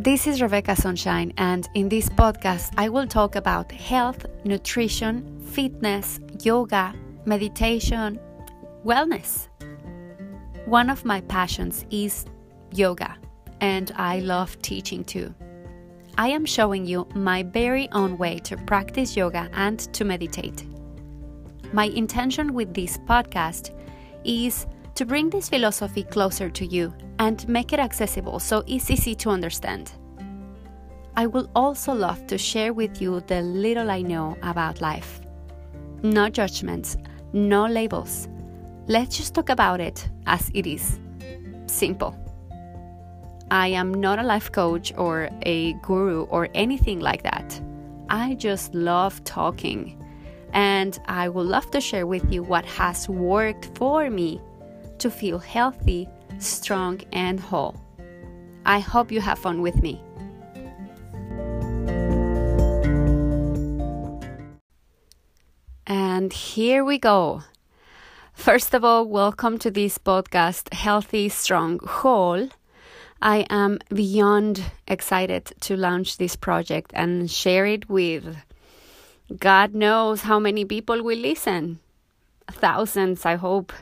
This is Rebecca Sunshine, and in this podcast, I will talk about health, nutrition, fitness, yoga, meditation, wellness. One of my passions is yoga, and I love teaching too. I am showing you my very own way to practice yoga and to meditate. My intention with this podcast is to bring this philosophy closer to you and make it accessible so it's easy to understand. I will also love to share with you the little I know about life. No judgments, no labels. Let's just talk about it as it is. Simple. I am not a life coach or a guru or anything like that. I just love talking. And I would love to share with you what has worked for me to feel healthy, strong, and whole. I hope you have fun with me. And here we go. First of all, welcome to this podcast, Healthy, Strong, Whole. I am beyond excited to launch this project and share it with God knows how many people will listen. Thousands, I hope.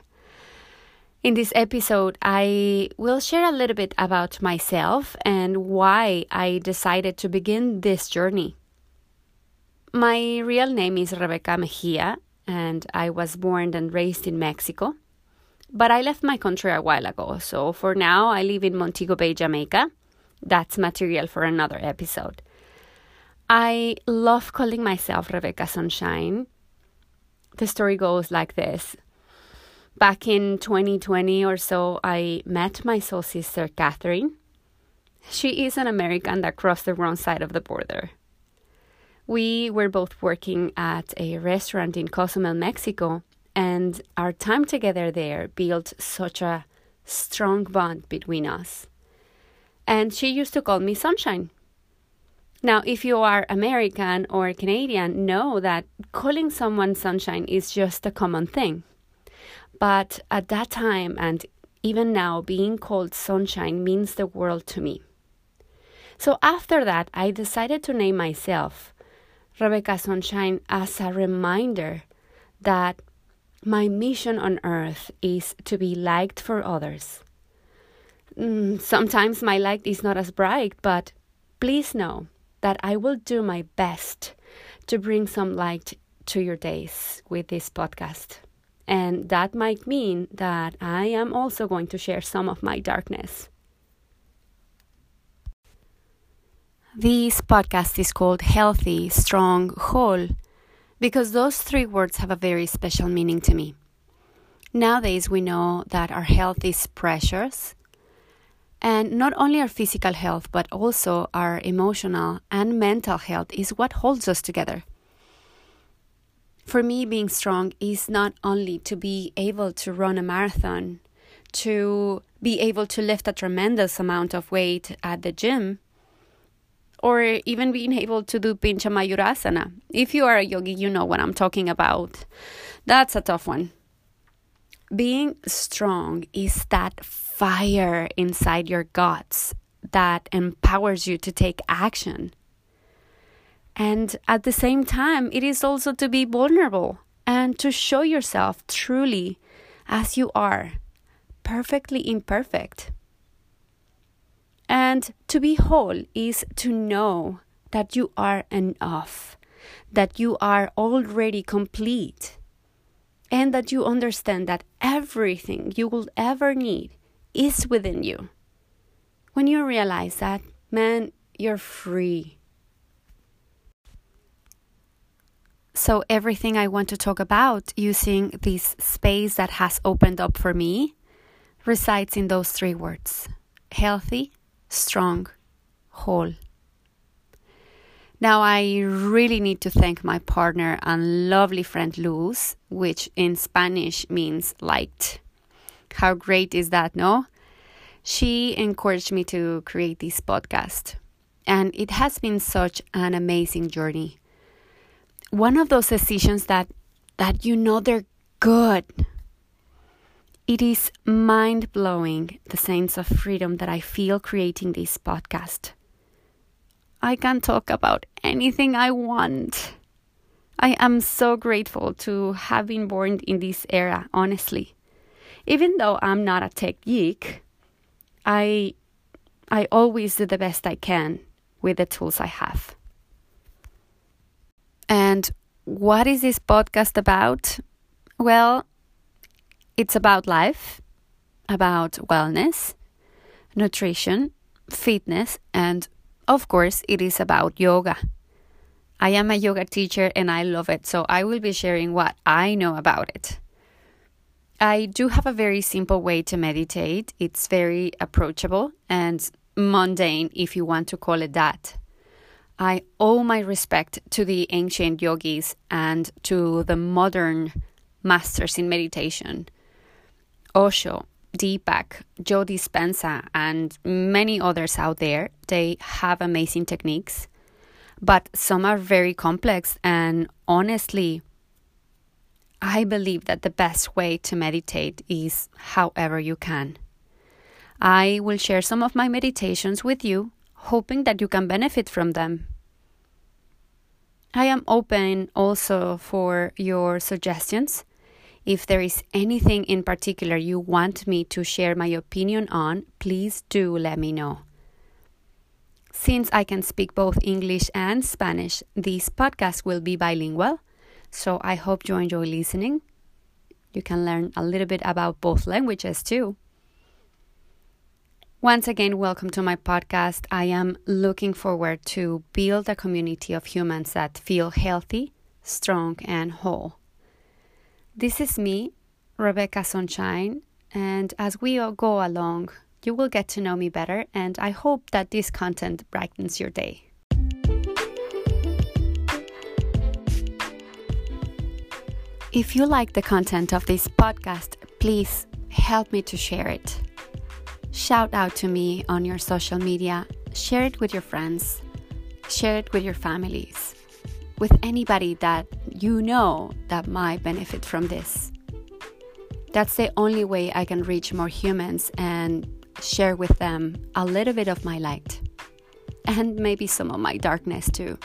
In this episode, I will share a little bit about myself and why I decided to begin this journey. My real name is Rebecca Mejia, and I was born and raised in Mexico. But I left my country a while ago, so for now I live in Montego Bay, Jamaica. That's material for another episode. I love calling myself Rebecca Sunshine. The story goes like this Back in 2020 or so, I met my soul sister, Catherine. She is an American that crossed the wrong side of the border. We were both working at a restaurant in Cozumel, Mexico, and our time together there built such a strong bond between us. And she used to call me Sunshine. Now, if you are American or Canadian, know that calling someone Sunshine is just a common thing. But at that time, and even now, being called sunshine means the world to me. So after that, I decided to name myself Rebecca Sunshine as a reminder that my mission on earth is to be liked for others. Mm, sometimes my light is not as bright, but please know that I will do my best to bring some light to your days with this podcast. And that might mean that I am also going to share some of my darkness. This podcast is called Healthy, Strong, Whole because those three words have a very special meaning to me. Nowadays, we know that our health is precious, and not only our physical health, but also our emotional and mental health is what holds us together. For me, being strong is not only to be able to run a marathon, to be able to lift a tremendous amount of weight at the gym, or even being able to do Pincha Mayurasana. If you are a yogi, you know what I'm talking about. That's a tough one. Being strong is that fire inside your guts that empowers you to take action. And at the same time, it is also to be vulnerable and to show yourself truly as you are, perfectly imperfect. And to be whole is to know that you are enough, that you are already complete, and that you understand that everything you will ever need is within you. When you realize that, man, you're free. So, everything I want to talk about using this space that has opened up for me resides in those three words healthy, strong, whole. Now, I really need to thank my partner and lovely friend Luz, which in Spanish means light. How great is that, no? She encouraged me to create this podcast, and it has been such an amazing journey. One of those decisions that that you know they're good it is mind blowing the sense of freedom that I feel creating this podcast. I can talk about anything I want. I am so grateful to have been born in this era, honestly. Even though I'm not a tech geek, I I always do the best I can with the tools I have. And what is this podcast about? Well, it's about life, about wellness, nutrition, fitness, and of course, it is about yoga. I am a yoga teacher and I love it, so I will be sharing what I know about it. I do have a very simple way to meditate. It's very approachable and mundane, if you want to call it that. I owe my respect to the ancient yogis and to the modern masters in meditation. Osho, Deepak, Joe Dispenza, and many others out there. They have amazing techniques, but some are very complex. And honestly, I believe that the best way to meditate is however you can. I will share some of my meditations with you, hoping that you can benefit from them. I am open also for your suggestions if there is anything in particular you want me to share my opinion on, please do let me know. Since I can speak both English and Spanish, this podcast will be bilingual, so I hope you enjoy listening. You can learn a little bit about both languages too. Once again, welcome to my podcast. I am looking forward to build a community of humans that feel healthy, strong, and whole. This is me, Rebecca Sunshine, and as we go along, you will get to know me better, and I hope that this content brightens your day. If you like the content of this podcast, please help me to share it. Shout out to me on your social media, share it with your friends, share it with your families with anybody that you know that might benefit from this. That's the only way I can reach more humans and share with them a little bit of my light and maybe some of my darkness too.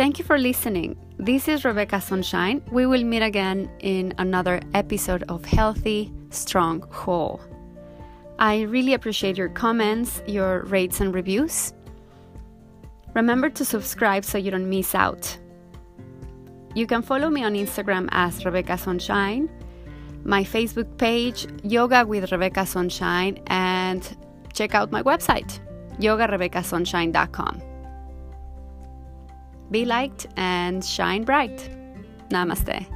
Thank you for listening. This is Rebecca Sunshine. We will meet again in another episode of Healthy, Strong, Whole. I really appreciate your comments, your rates, and reviews. Remember to subscribe so you don't miss out. You can follow me on Instagram as Rebecca Sunshine, my Facebook page, Yoga with Rebecca Sunshine, and check out my website, yogarebeccasunshine.com. Be liked and shine bright. Namaste.